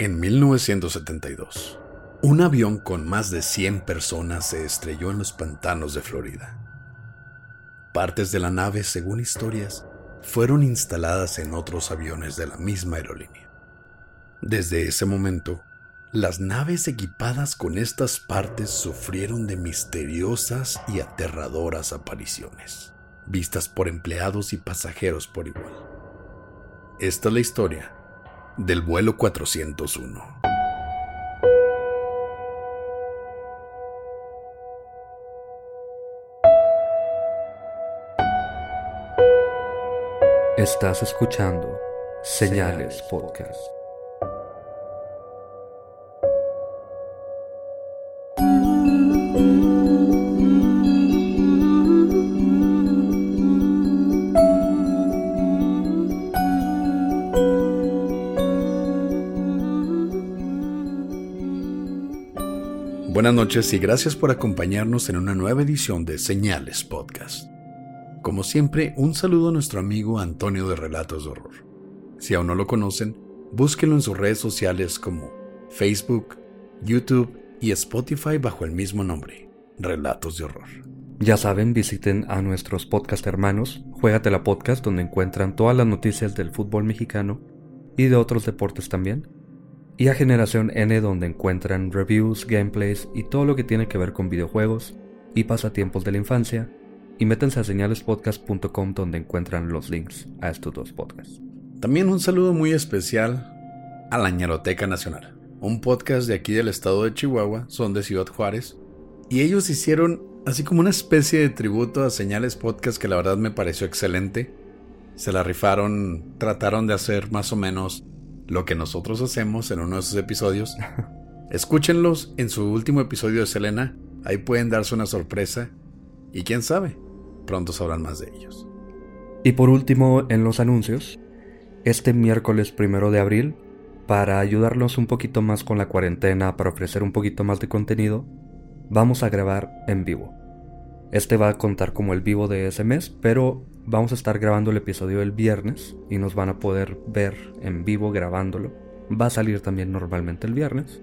En 1972, un avión con más de 100 personas se estrelló en los pantanos de Florida. Partes de la nave, según historias, fueron instaladas en otros aviones de la misma aerolínea. Desde ese momento, las naves equipadas con estas partes sufrieron de misteriosas y aterradoras apariciones, vistas por empleados y pasajeros por igual. Esta es la historia del vuelo 401. Estás escuchando Señales Podcast. Noches y gracias por acompañarnos en una nueva edición de Señales Podcast. Como siempre, un saludo a nuestro amigo Antonio de Relatos de Horror. Si aún no lo conocen, búsquenlo en sus redes sociales como Facebook, YouTube y Spotify bajo el mismo nombre, Relatos de Horror. Ya saben, visiten a nuestros podcast hermanos, Juegatela Podcast, donde encuentran todas las noticias del fútbol mexicano y de otros deportes también y a Generación N donde encuentran reviews, gameplays y todo lo que tiene que ver con videojuegos y pasatiempos de la infancia, y métanse a señalespodcast.com donde encuentran los links a estos dos podcasts. También un saludo muy especial a la Ñeroteca Nacional, un podcast de aquí del estado de Chihuahua, son de Ciudad Juárez, y ellos hicieron así como una especie de tributo a Señales Podcast que la verdad me pareció excelente. Se la rifaron, trataron de hacer más o menos lo que nosotros hacemos en uno de esos episodios. Escúchenlos en su último episodio de Selena. Ahí pueden darse una sorpresa. Y quién sabe, pronto sabrán más de ellos. Y por último, en los anuncios, este miércoles primero de abril, para ayudarnos un poquito más con la cuarentena, para ofrecer un poquito más de contenido, vamos a grabar en vivo. Este va a contar como el vivo de ese mes, pero vamos a estar grabando el episodio el viernes y nos van a poder ver en vivo grabándolo. Va a salir también normalmente el viernes,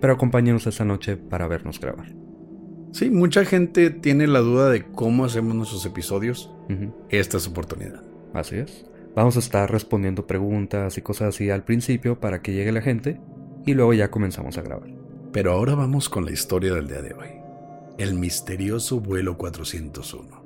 pero acompáñenos esa noche para vernos grabar. Sí, mucha gente tiene la duda de cómo hacemos nuestros episodios. Esta es oportunidad. Así es. Vamos a estar respondiendo preguntas y cosas así al principio para que llegue la gente y luego ya comenzamos a grabar. Pero ahora vamos con la historia del día de hoy. El misterioso vuelo 401.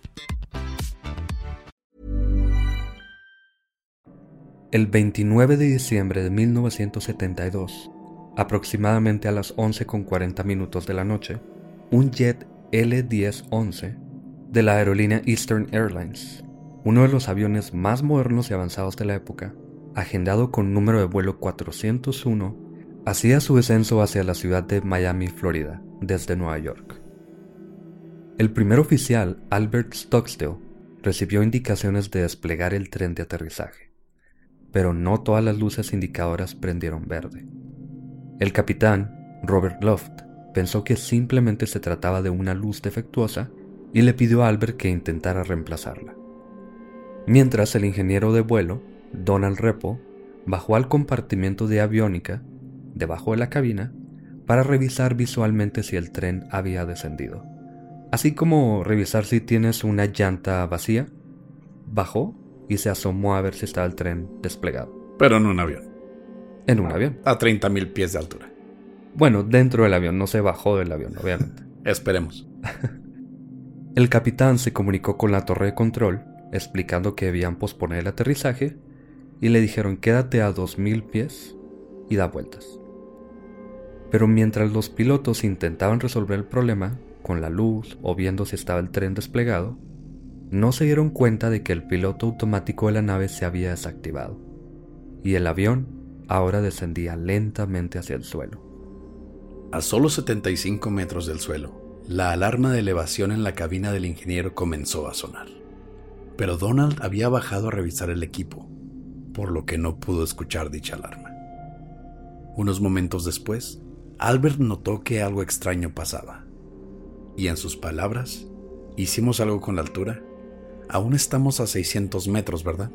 El 29 de diciembre de 1972, aproximadamente a las 11.40 minutos de la noche, un jet L-1011 de la aerolínea Eastern Airlines, uno de los aviones más modernos y avanzados de la época, agendado con número de vuelo 401, hacía su descenso hacia la ciudad de Miami, Florida, desde Nueva York. El primer oficial, Albert Stockstill, recibió indicaciones de desplegar el tren de aterrizaje pero no todas las luces indicadoras prendieron verde. El capitán, Robert Loft, pensó que simplemente se trataba de una luz defectuosa y le pidió a Albert que intentara reemplazarla. Mientras el ingeniero de vuelo, Donald Repo, bajó al compartimiento de aviónica, debajo de la cabina, para revisar visualmente si el tren había descendido. Así como revisar si tienes una llanta vacía, bajó y se asomó a ver si estaba el tren desplegado. Pero en un avión. En un avión. A 30.000 pies de altura. Bueno, dentro del avión, no se bajó del avión, obviamente. Esperemos. el capitán se comunicó con la torre de control, explicando que debían posponer el aterrizaje, y le dijeron quédate a 2.000 pies y da vueltas. Pero mientras los pilotos intentaban resolver el problema, con la luz o viendo si estaba el tren desplegado, no se dieron cuenta de que el piloto automático de la nave se había desactivado, y el avión ahora descendía lentamente hacia el suelo. A solo 75 metros del suelo, la alarma de elevación en la cabina del ingeniero comenzó a sonar. Pero Donald había bajado a revisar el equipo, por lo que no pudo escuchar dicha alarma. Unos momentos después, Albert notó que algo extraño pasaba. Y en sus palabras, ¿hicimos algo con la altura? Aún estamos a 600 metros, ¿verdad?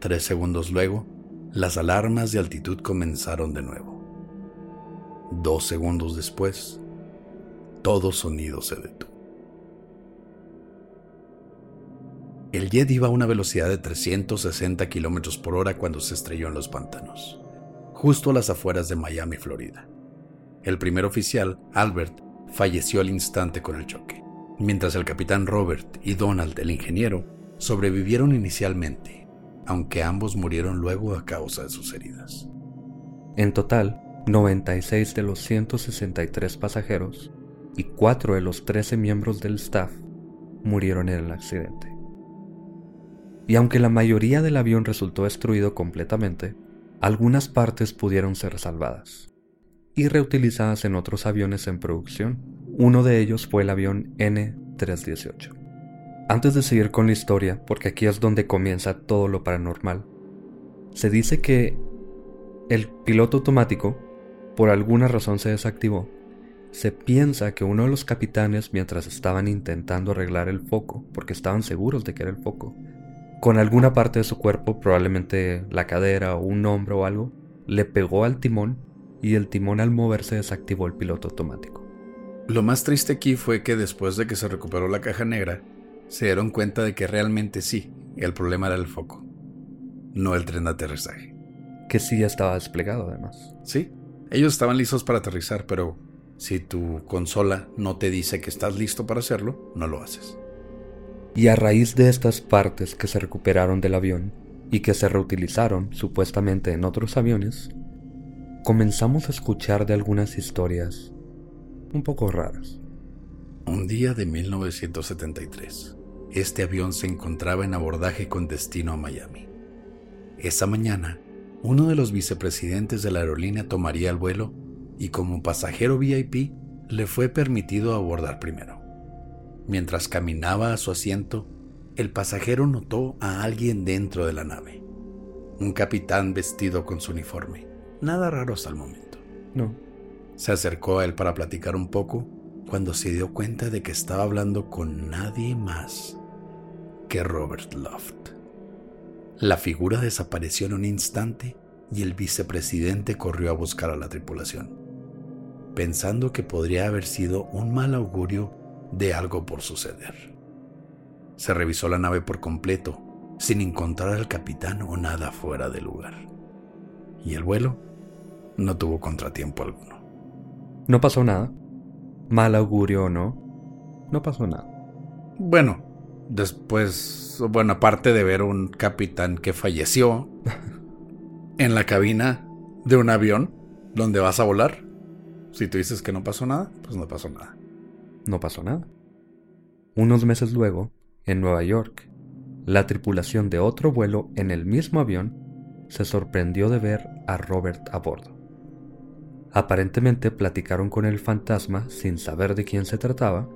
Tres segundos luego, las alarmas de altitud comenzaron de nuevo. Dos segundos después, todo sonido se detuvo. El jet iba a una velocidad de 360 kilómetros por hora cuando se estrelló en los pantanos, justo a las afueras de Miami, Florida. El primer oficial, Albert, falleció al instante con el choque mientras el capitán Robert y Donald, el ingeniero, sobrevivieron inicialmente, aunque ambos murieron luego a causa de sus heridas. En total, 96 de los 163 pasajeros y 4 de los 13 miembros del staff murieron en el accidente. Y aunque la mayoría del avión resultó destruido completamente, algunas partes pudieron ser salvadas y reutilizadas en otros aviones en producción uno de ellos fue el avión N-318. Antes de seguir con la historia, porque aquí es donde comienza todo lo paranormal, se dice que el piloto automático, por alguna razón se desactivó. Se piensa que uno de los capitanes, mientras estaban intentando arreglar el foco, porque estaban seguros de que era el foco, con alguna parte de su cuerpo, probablemente la cadera o un hombro o algo, le pegó al timón y el timón al moverse desactivó el piloto automático. Lo más triste aquí fue que después de que se recuperó la caja negra, se dieron cuenta de que realmente sí, el problema era el foco, no el tren de aterrizaje. Que sí ya estaba desplegado además. Sí, ellos estaban listos para aterrizar, pero si tu consola no te dice que estás listo para hacerlo, no lo haces. Y a raíz de estas partes que se recuperaron del avión y que se reutilizaron supuestamente en otros aviones, comenzamos a escuchar de algunas historias un poco raras. Un día de 1973, este avión se encontraba en abordaje con destino a Miami. Esa mañana, uno de los vicepresidentes de la aerolínea tomaría el vuelo y como pasajero VIP le fue permitido abordar primero. Mientras caminaba a su asiento, el pasajero notó a alguien dentro de la nave. Un capitán vestido con su uniforme. Nada raro hasta el momento. No, se acercó a él para platicar un poco cuando se dio cuenta de que estaba hablando con nadie más que Robert Loft. La figura desapareció en un instante y el vicepresidente corrió a buscar a la tripulación, pensando que podría haber sido un mal augurio de algo por suceder. Se revisó la nave por completo, sin encontrar al capitán o nada fuera de lugar. Y el vuelo no tuvo contratiempo alguno. No pasó nada. Mal augurio o no. No pasó nada. Bueno, después, bueno, aparte de ver un capitán que falleció en la cabina de un avión donde vas a volar, si tú dices que no pasó nada, pues no pasó nada. No pasó nada. Unos meses luego, en Nueva York, la tripulación de otro vuelo en el mismo avión se sorprendió de ver a Robert a bordo. Aparentemente platicaron con el fantasma sin saber de quién se trataba,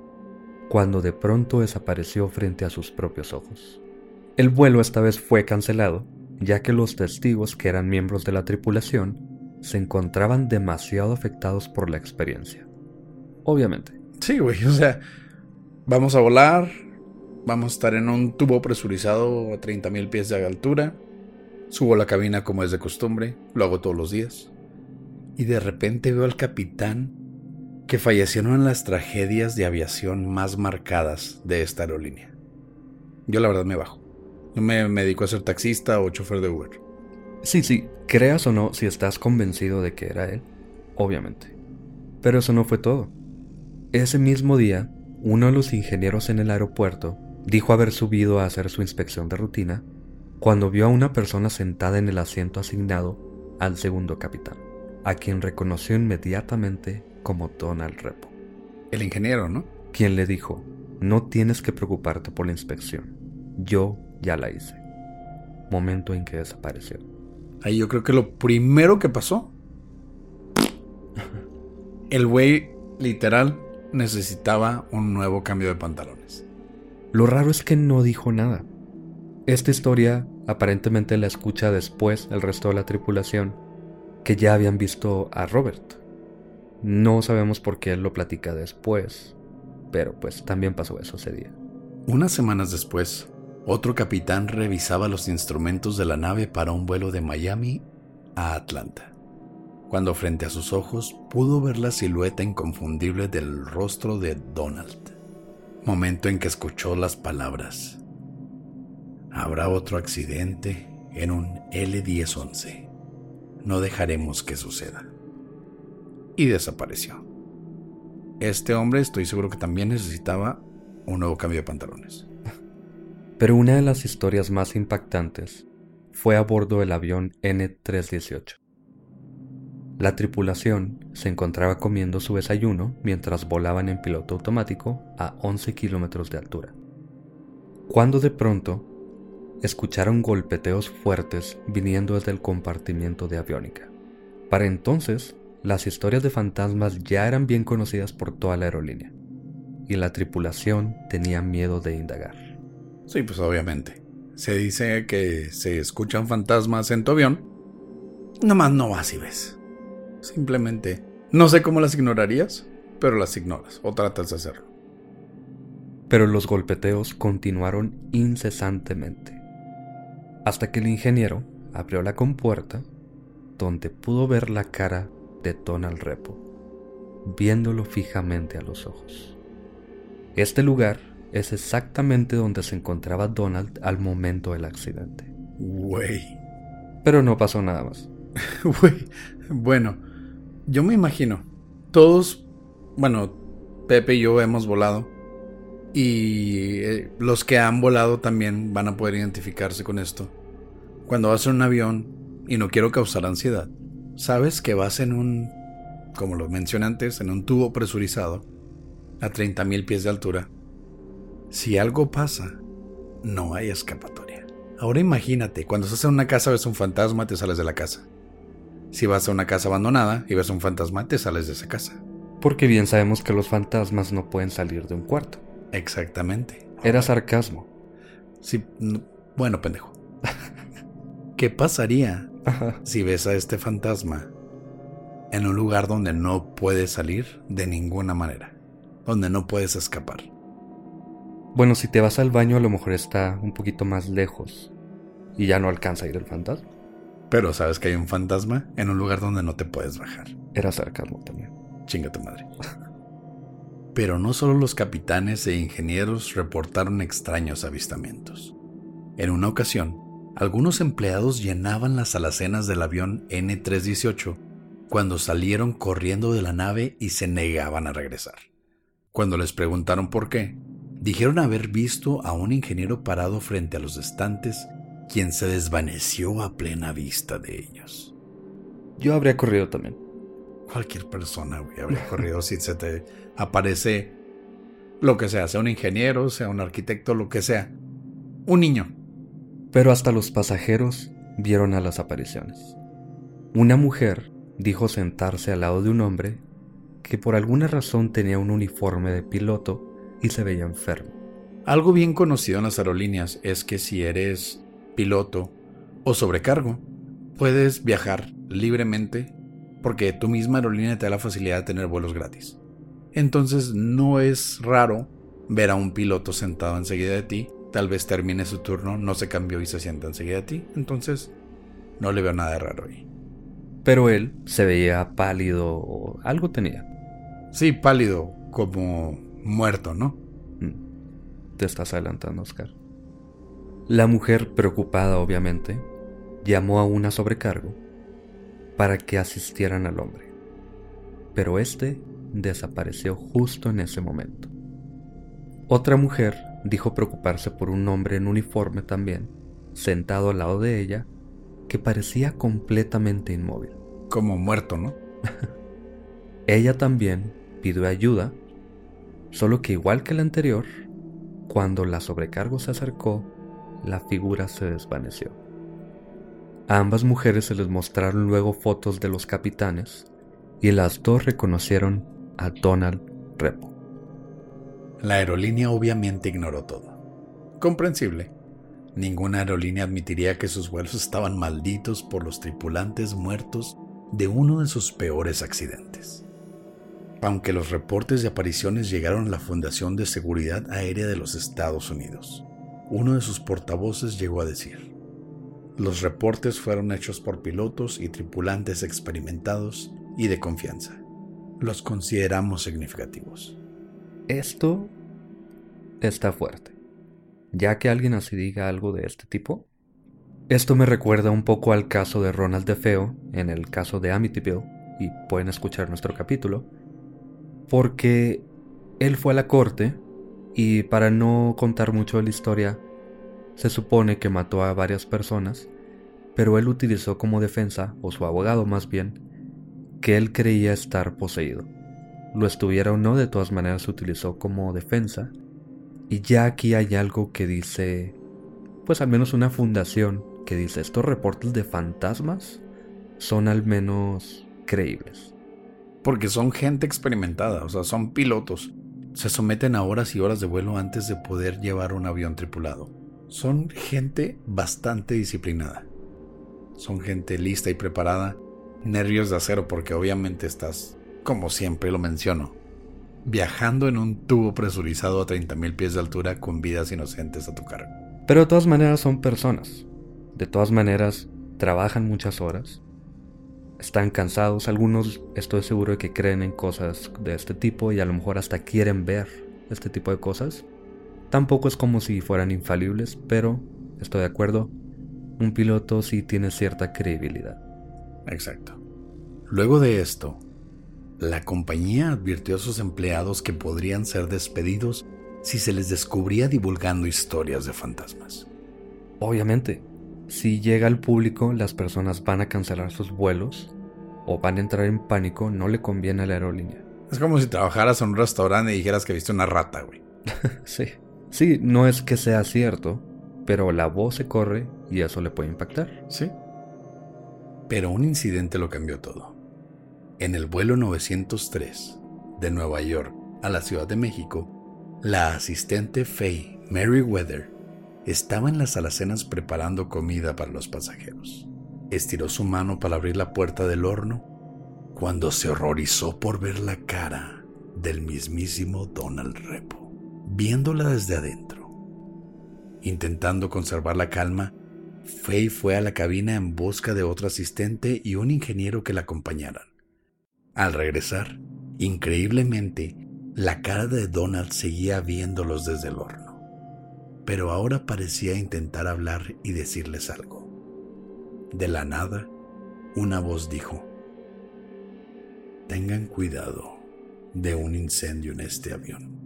cuando de pronto desapareció frente a sus propios ojos. El vuelo esta vez fue cancelado, ya que los testigos que eran miembros de la tripulación se encontraban demasiado afectados por la experiencia. Obviamente. Sí, güey, o sea, Vamos a volar, vamos a estar en un tubo presurizado a 30.000 pies de altura. Subo la cabina como es de costumbre, lo hago todos los días. Y de repente veo al capitán que fallecieron en las tragedias de aviación más marcadas de esta aerolínea. Yo la verdad me bajo. Yo me, me dedico a ser taxista o chofer de Uber. Sí, sí, creas o no, si estás convencido de que era él, obviamente. Pero eso no fue todo. Ese mismo día, uno de los ingenieros en el aeropuerto dijo haber subido a hacer su inspección de rutina cuando vio a una persona sentada en el asiento asignado al segundo capitán, a quien reconoció inmediatamente como Donald Repo. El ingeniero, ¿no? Quien le dijo, no tienes que preocuparte por la inspección, yo ya la hice. Momento en que desapareció. Ahí yo creo que lo primero que pasó. El güey, literal, necesitaba un nuevo cambio de pantalones. Lo raro es que no dijo nada. Esta historia aparentemente la escucha después el resto de la tripulación, que ya habían visto a Robert. No sabemos por qué él lo platica después, pero pues también pasó eso ese día. Unas semanas después, otro capitán revisaba los instrumentos de la nave para un vuelo de Miami a Atlanta, cuando frente a sus ojos pudo ver la silueta inconfundible del rostro de Donald, momento en que escuchó las palabras. Habrá otro accidente en un L-1011. No dejaremos que suceda. Y desapareció. Este hombre estoy seguro que también necesitaba un nuevo cambio de pantalones. Pero una de las historias más impactantes fue a bordo del avión N-318. La tripulación se encontraba comiendo su desayuno mientras volaban en piloto automático a 11 kilómetros de altura. Cuando de pronto escucharon golpeteos fuertes viniendo desde el compartimiento de aviónica. Para entonces, las historias de fantasmas ya eran bien conocidas por toda la aerolínea, y la tripulación tenía miedo de indagar. Sí, pues obviamente. Se dice que se escuchan fantasmas en tu avión. Nomás no vas y ves. Simplemente. No sé cómo las ignorarías, pero las ignoras o tratas de hacerlo. Pero los golpeteos continuaron incesantemente. Hasta que el ingeniero abrió la compuerta donde pudo ver la cara de Donald Repo, viéndolo fijamente a los ojos. Este lugar es exactamente donde se encontraba Donald al momento del accidente. Güey. Pero no pasó nada más. Güey. Bueno, yo me imagino. Todos, bueno, Pepe y yo hemos volado. Y eh, los que han volado también van a poder identificarse con esto. Cuando vas en un avión, y no quiero causar ansiedad, sabes que vas en un, como lo mencioné antes, en un tubo presurizado a 30.000 pies de altura si algo pasa, no hay escapatoria. Ahora imagínate, cuando estás en una casa ves un fantasma, te sales de la casa. Si vas a una casa abandonada y ves un fantasma, te sales de esa casa. Porque bien sabemos que los fantasmas no pueden salir de un cuarto. Exactamente. Era sarcasmo. Sí, bueno, pendejo. ¿Qué pasaría si ves a este fantasma en un lugar donde no puedes salir de ninguna manera? Donde no puedes escapar. Bueno, si te vas al baño a lo mejor está un poquito más lejos y ya no alcanza a ir el fantasma. Pero sabes que hay un fantasma en un lugar donde no te puedes bajar. Era sarcasmo también. Chinga tu madre. Pero no solo los capitanes e ingenieros reportaron extraños avistamientos. En una ocasión, algunos empleados llenaban las alacenas del avión N-318 cuando salieron corriendo de la nave y se negaban a regresar. Cuando les preguntaron por qué, Dijeron haber visto a un ingeniero parado frente a los estantes, quien se desvaneció a plena vista de ellos. Yo habría corrido también. Cualquier persona, habría corrido si se te aparece lo que sea, sea un ingeniero, sea un arquitecto, lo que sea. Un niño. Pero hasta los pasajeros vieron a las apariciones. Una mujer dijo sentarse al lado de un hombre que por alguna razón tenía un uniforme de piloto y se veía enfermo. Algo bien conocido en las aerolíneas es que si eres piloto o sobrecargo, puedes viajar libremente porque tu misma aerolínea te da la facilidad de tener vuelos gratis. Entonces no es raro ver a un piloto sentado enseguida de ti, tal vez termine su turno, no se cambió y se sienta enseguida de ti, entonces no le veo nada de raro ahí. Pero él se veía pálido o algo tenía. Sí, pálido, como muerto, ¿no? Mm. Te estás adelantando, Oscar. La mujer, preocupada obviamente, llamó a una sobrecargo para que asistieran al hombre. Pero este desapareció justo en ese momento. Otra mujer dijo preocuparse por un hombre en uniforme también, sentado al lado de ella, que parecía completamente inmóvil. Como muerto, ¿no? ella también pidió ayuda, solo que igual que la anterior, cuando la sobrecargo se acercó, la figura se desvaneció. A ambas mujeres se les mostraron luego fotos de los capitanes y las dos reconocieron a Donald Repo. La aerolínea obviamente ignoró todo. Comprensible. Ninguna aerolínea admitiría que sus vuelos estaban malditos por los tripulantes muertos de uno de sus peores accidentes. Aunque los reportes de apariciones llegaron a la Fundación de Seguridad Aérea de los Estados Unidos, uno de sus portavoces llegó a decir, los reportes fueron hechos por pilotos y tripulantes experimentados y de confianza. Los consideramos significativos. Esto está fuerte. Ya que alguien así diga algo de este tipo. Esto me recuerda un poco al caso de Ronald DeFeo en el caso de Amityville, y pueden escuchar nuestro capítulo, porque él fue a la corte y para no contar mucho de la historia, se supone que mató a varias personas, pero él utilizó como defensa, o su abogado más bien, que él creía estar poseído. Lo estuviera o no, de todas maneras se utilizó como defensa. Y ya aquí hay algo que dice, pues al menos una fundación que dice, estos reportes de fantasmas son al menos creíbles. Porque son gente experimentada, o sea, son pilotos. Se someten a horas y horas de vuelo antes de poder llevar un avión tripulado. Son gente bastante disciplinada. Son gente lista y preparada. Nervios de acero porque obviamente estás como siempre lo menciono, viajando en un tubo presurizado a 30.000 pies de altura con vidas inocentes a tu cargo. Pero de todas maneras son personas. De todas maneras trabajan muchas horas. Están cansados. Algunos estoy seguro de que creen en cosas de este tipo y a lo mejor hasta quieren ver este tipo de cosas. Tampoco es como si fueran infalibles, pero estoy de acuerdo. Un piloto sí tiene cierta credibilidad. Exacto. Luego de esto, la compañía advirtió a sus empleados que podrían ser despedidos si se les descubría divulgando historias de fantasmas. Obviamente, si llega al público, las personas van a cancelar sus vuelos o van a entrar en pánico, no le conviene a la aerolínea. Es como si trabajaras en un restaurante y dijeras que viste una rata, güey. sí. Sí, no es que sea cierto, pero la voz se corre y eso le puede impactar. Sí. Pero un incidente lo cambió todo. En el vuelo 903 de Nueva York a la Ciudad de México, la asistente Faye Meriwether estaba en las alacenas preparando comida para los pasajeros. Estiró su mano para abrir la puerta del horno cuando se horrorizó por ver la cara del mismísimo Donald Repo, viéndola desde adentro. Intentando conservar la calma, Faye fue a la cabina en busca de otro asistente y un ingeniero que la acompañaran. Al regresar, increíblemente, la cara de Donald seguía viéndolos desde el horno, pero ahora parecía intentar hablar y decirles algo. De la nada, una voz dijo, Tengan cuidado de un incendio en este avión.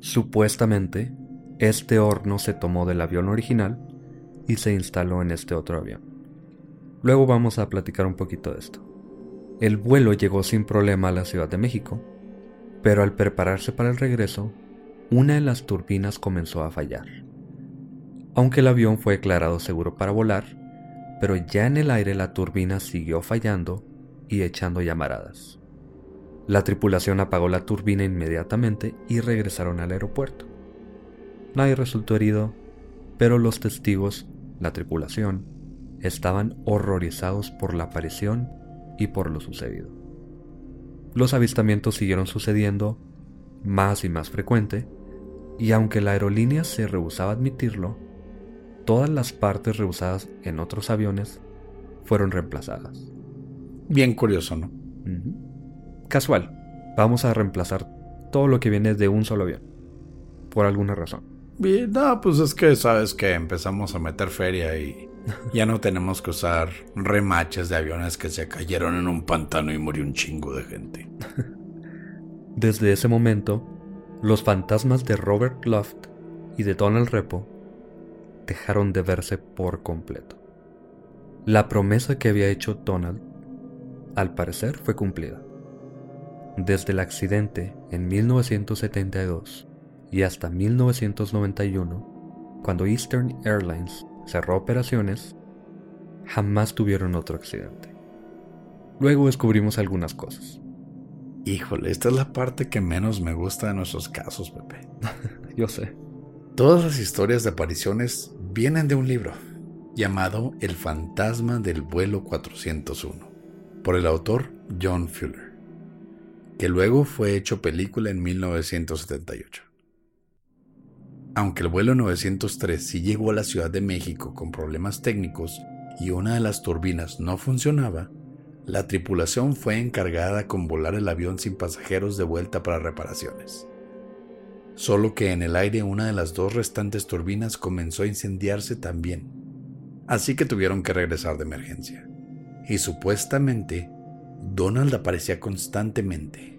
Supuestamente, este horno se tomó del avión original y se instaló en este otro avión. Luego vamos a platicar un poquito de esto. El vuelo llegó sin problema a la Ciudad de México, pero al prepararse para el regreso, una de las turbinas comenzó a fallar. Aunque el avión fue declarado seguro para volar, pero ya en el aire la turbina siguió fallando y echando llamaradas. La tripulación apagó la turbina inmediatamente y regresaron al aeropuerto. Nadie resultó herido, pero los testigos, la tripulación, estaban horrorizados por la aparición y por lo sucedido. Los avistamientos siguieron sucediendo más y más frecuente, y aunque la aerolínea se rehusaba a admitirlo, todas las partes rehusadas en otros aviones fueron reemplazadas. Bien curioso, ¿no? Casual. Vamos a reemplazar todo lo que viene de un solo avión. Por alguna razón. Bien, no, pues es que sabes que empezamos a meter feria y ya no tenemos que usar remaches de aviones que se cayeron en un pantano y murió un chingo de gente. Desde ese momento, los fantasmas de Robert Loft y de Donald Repo dejaron de verse por completo. La promesa que había hecho Donald, al parecer, fue cumplida. Desde el accidente en 1972 y hasta 1991, cuando Eastern Airlines cerró operaciones, jamás tuvieron otro accidente. Luego descubrimos algunas cosas. Híjole, esta es la parte que menos me gusta de nuestros casos, Pepe. Yo sé. Todas las historias de apariciones vienen de un libro llamado El fantasma del vuelo 401, por el autor John Fuller, que luego fue hecho película en 1978. Aunque el vuelo 903 sí llegó a la Ciudad de México con problemas técnicos y una de las turbinas no funcionaba, la tripulación fue encargada con volar el avión sin pasajeros de vuelta para reparaciones. Solo que en el aire una de las dos restantes turbinas comenzó a incendiarse también, así que tuvieron que regresar de emergencia. Y supuestamente, Donald aparecía constantemente.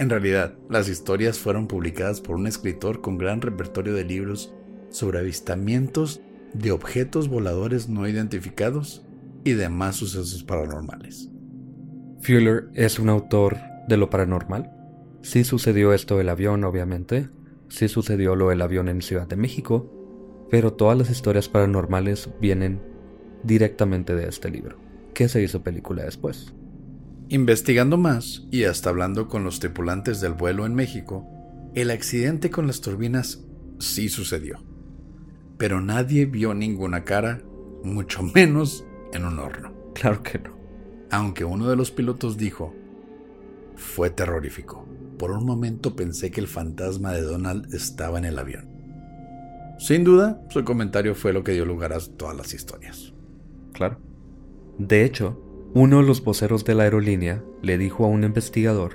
En realidad, las historias fueron publicadas por un escritor con gran repertorio de libros sobre avistamientos de objetos voladores no identificados y demás sucesos paranormales. Fuller es un autor de lo paranormal. Sí sucedió esto del avión, obviamente. Sí sucedió lo del avión en Ciudad de México. Pero todas las historias paranormales vienen directamente de este libro, que se hizo película después. Investigando más y hasta hablando con los tripulantes del vuelo en México, el accidente con las turbinas sí sucedió. Pero nadie vio ninguna cara, mucho menos en un horno. Claro que no. Aunque uno de los pilotos dijo, fue terrorífico. Por un momento pensé que el fantasma de Donald estaba en el avión. Sin duda, su comentario fue lo que dio lugar a todas las historias. Claro. De hecho, uno de los voceros de la aerolínea le dijo a un investigador,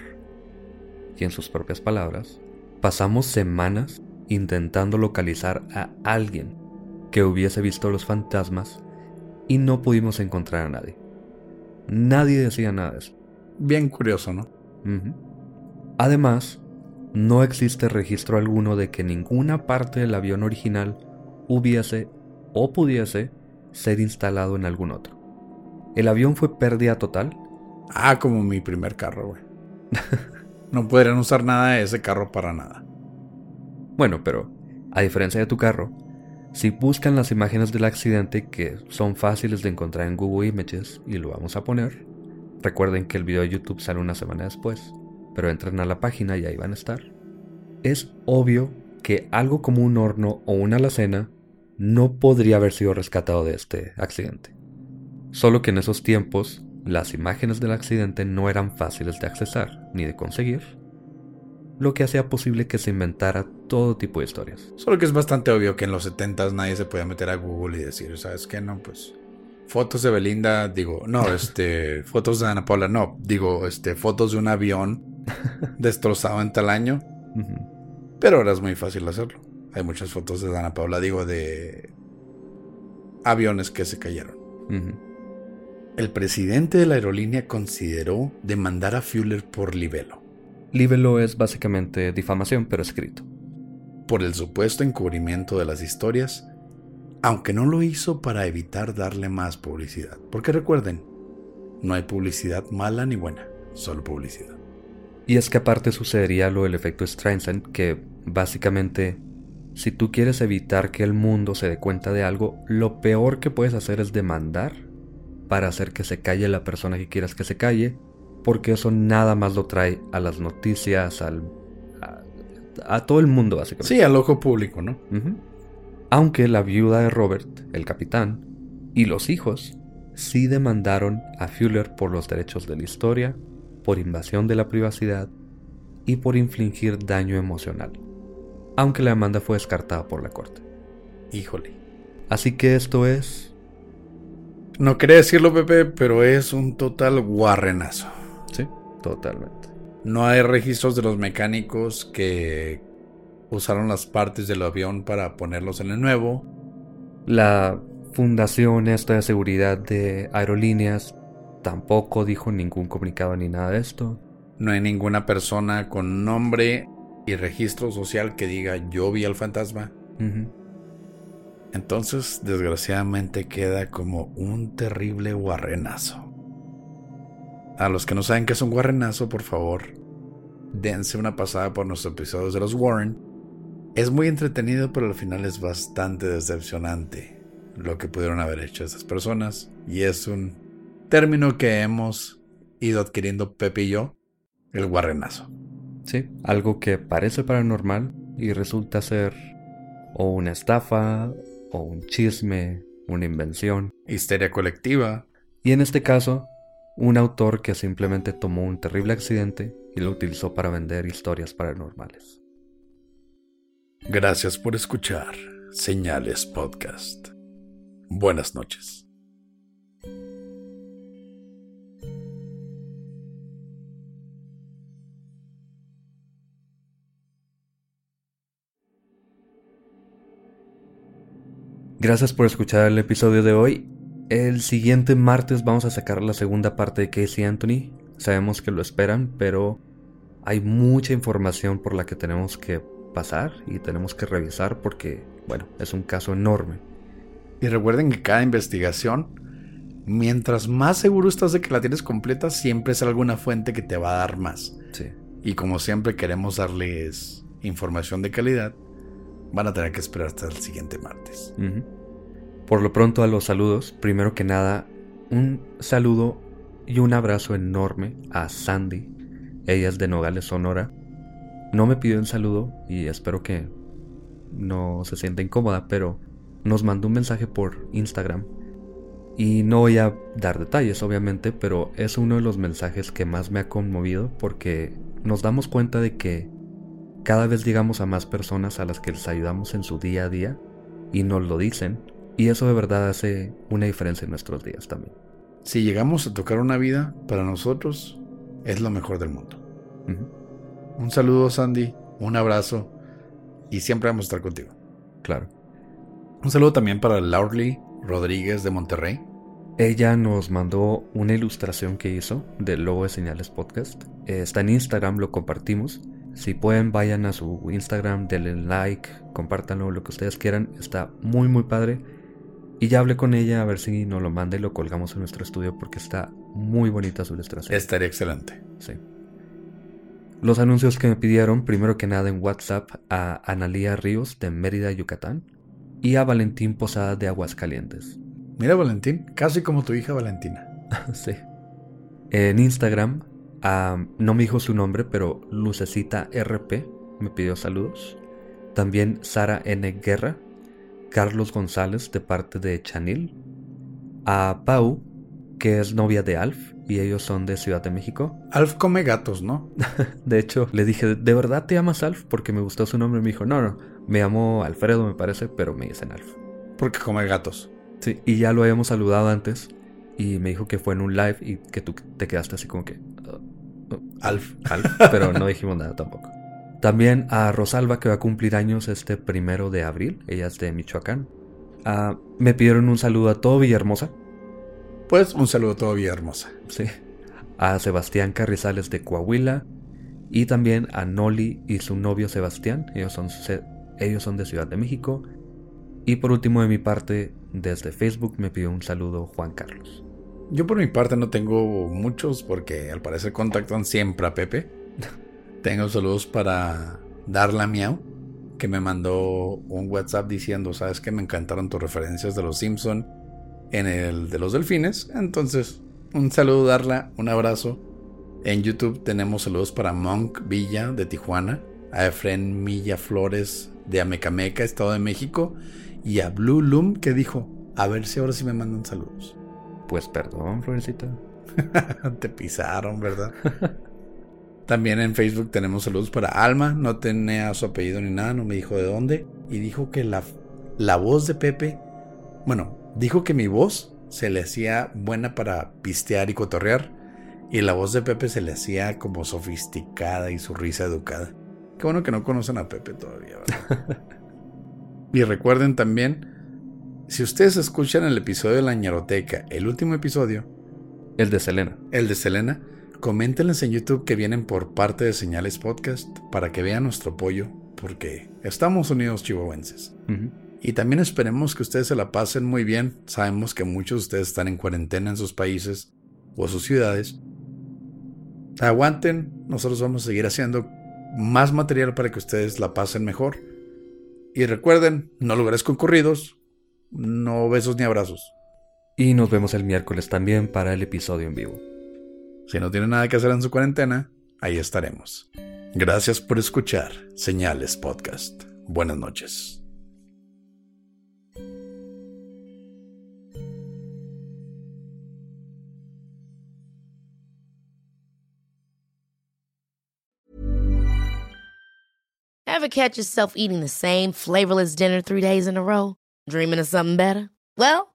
y en sus propias palabras, pasamos semanas intentando localizar a alguien que hubiese visto los fantasmas y no pudimos encontrar a nadie. Nadie decía nada de eso. Bien curioso, ¿no? Además, no existe registro alguno de que ninguna parte del avión original hubiese o pudiese ser instalado en algún otro. El avión fue pérdida total. Ah, como mi primer carro, güey. no podrían usar nada de ese carro para nada. Bueno, pero a diferencia de tu carro, si buscan las imágenes del accidente que son fáciles de encontrar en Google Images y lo vamos a poner, recuerden que el video de YouTube sale una semana después, pero entren a la página y ahí van a estar. Es obvio que algo como un horno o una alacena no podría haber sido rescatado de este accidente. Solo que en esos tiempos las imágenes del accidente no eran fáciles de accesar ni de conseguir, lo que hacía posible que se inventara todo tipo de historias. Solo que es bastante obvio que en los 70s nadie se podía meter a Google y decir, ¿sabes qué? No, pues fotos de Belinda, digo, no, este, fotos de Ana Paula, no, digo, este, fotos de un avión destrozado en tal año. Pero ahora es muy fácil hacerlo. Hay muchas fotos de Ana Paula, digo, de aviones que se cayeron. El presidente de la aerolínea consideró demandar a Fuller por libelo. Libelo es básicamente difamación, pero escrito. Por el supuesto encubrimiento de las historias, aunque no lo hizo para evitar darle más publicidad. Porque recuerden, no hay publicidad mala ni buena, solo publicidad. Y es que aparte sucedería lo del efecto Streisand, que básicamente, si tú quieres evitar que el mundo se dé cuenta de algo, lo peor que puedes hacer es demandar para hacer que se calle la persona que quieras que se calle porque eso nada más lo trae a las noticias, al, a, todo el mundo básicamente. Sí, al ojo público, ¿no? Aunque la viuda de Robert, el capitán, y los hijos sí demandaron a Fuller por los derechos de la historia, por invasión de la privacidad y por infligir daño emocional, aunque la demanda fue descartada por la corte. Híjole. Así que esto es... No quería decirlo, Pepe, pero es un total guarrenazo. Sí, totalmente. No hay registros de los mecánicos que usaron las partes del avión para ponerlos en el nuevo. La fundación esta de seguridad de aerolíneas tampoco dijo ningún comunicado ni nada de esto. No hay ninguna persona con nombre y registro social que diga yo vi al fantasma. Entonces, desgraciadamente queda como un terrible guarrenazo. A los que no saben qué es un guarrenazo, por favor, dense una pasada por nuestros episodios de los Warren. Es muy entretenido, pero al final es bastante decepcionante lo que pudieron haber hecho esas personas. Y es un término que hemos ido adquiriendo Pepe y yo, el guarrenazo. Sí, algo que parece paranormal y resulta ser o una estafa o un chisme, una invención. Histeria colectiva. Y en este caso, un autor que simplemente tomó un terrible accidente y lo utilizó para vender historias paranormales. Gracias por escuchar Señales Podcast. Buenas noches. Gracias por escuchar el episodio de hoy. El siguiente martes vamos a sacar la segunda parte de Casey Anthony. Sabemos que lo esperan, pero hay mucha información por la que tenemos que pasar y tenemos que revisar porque, bueno, es un caso enorme. Y recuerden que cada investigación, mientras más seguro estás de que la tienes completa, siempre es alguna fuente que te va a dar más. Sí. Y como siempre queremos darles información de calidad, van a tener que esperar hasta el siguiente martes. Por lo pronto a los saludos, primero que nada, un saludo y un abrazo enorme a Sandy. Ella es de Nogales, Sonora. No me pidió un saludo y espero que no se sienta incómoda, pero nos mandó un mensaje por Instagram. Y no voy a dar detalles, obviamente, pero es uno de los mensajes que más me ha conmovido porque nos damos cuenta de que cada vez llegamos a más personas a las que les ayudamos en su día a día y nos lo dicen. Y eso de verdad hace una diferencia en nuestros días también. Si llegamos a tocar una vida, para nosotros es lo mejor del mundo. Un saludo, Sandy, un abrazo y siempre vamos a estar contigo. Claro. Un saludo también para Laurly Rodríguez de Monterrey. Ella nos mandó una ilustración que hizo del logo de Señales Podcast. Está en Instagram, lo compartimos. Si pueden, vayan a su Instagram, denle like, compártanlo, lo que ustedes quieran. Está muy, muy padre. Y ya hablé con ella a ver si nos lo manda y lo colgamos en nuestro estudio porque está muy bonita su ilustración. Estaría excelente. Sí. Los anuncios que me pidieron, primero que nada en WhatsApp, a Analía Ríos de Mérida, Yucatán, y a Valentín Posada de Aguascalientes. Mira, Valentín, casi como tu hija Valentina. sí. En Instagram, no me dijo su nombre, pero Lucecita RP me pidió saludos. También Sara N. Guerra, Carlos González de parte de Chanil, a Pau, que es novia de Alf, y ellos son de Ciudad de México. Alf come gatos, ¿no? de hecho, le dije, ¿de verdad te llamas Alf? Porque me gustó su nombre. Me dijo, no, no, me llamo Alfredo, me parece, pero me dicen Alf. Porque come gatos. Sí, y ya lo habíamos saludado antes. Y me dijo que fue en un live y que tú te quedaste así como que, Alf. Alf, pero no dijimos nada tampoco. También a Rosalba, que va a cumplir años este primero de abril. Ella es de Michoacán. Ah, me pidieron un saludo a todo Villahermosa. Pues un saludo a todo Villahermosa. Sí. A Sebastián Carrizales de Coahuila. Y también a Noli y su novio Sebastián. Ellos son, ellos son de Ciudad de México. Y por último, de mi parte, desde Facebook me pidió un saludo Juan Carlos. Yo por mi parte no tengo muchos porque al parecer contactan siempre a Pepe. tengo saludos para Darla Miau, que me mandó un WhatsApp diciendo, sabes que me encantaron tus referencias de los Simpson en el de los delfines. Entonces, un saludo Darla, un abrazo. En YouTube tenemos saludos para Monk Villa de Tijuana, a Efren Milla Flores de Amecameca, Estado de México, y a Blue Loom que dijo, a ver si ahora sí me mandan saludos. Pues perdón, Florecita. Te pisaron, ¿verdad? También en Facebook tenemos saludos para Alma. No tenía su apellido ni nada, no me dijo de dónde. Y dijo que la, la voz de Pepe, bueno, dijo que mi voz se le hacía buena para pistear y cotorrear. Y la voz de Pepe se le hacía como sofisticada y su risa educada. Qué bueno que no conocen a Pepe todavía. y recuerden también, si ustedes escuchan el episodio de la ñaroteca, el último episodio. El de Selena. El de Selena Coméntenles en YouTube que vienen por parte de Señales Podcast para que vean nuestro apoyo, porque estamos unidos chihuahuenses. Y también esperemos que ustedes se la pasen muy bien. Sabemos que muchos de ustedes están en cuarentena en sus países o sus ciudades. Aguanten, nosotros vamos a seguir haciendo más material para que ustedes la pasen mejor. Y recuerden, no lugares concurridos, no besos ni abrazos. Y nos vemos el miércoles también para el episodio en vivo. Si no tiene nada que hacer en su cuarentena, ahí estaremos. Gracias por escuchar Señales Podcast. Buenas noches. Ever catch yourself eating the same flavorless dinner three days in a row? Dreaming of something better? Well,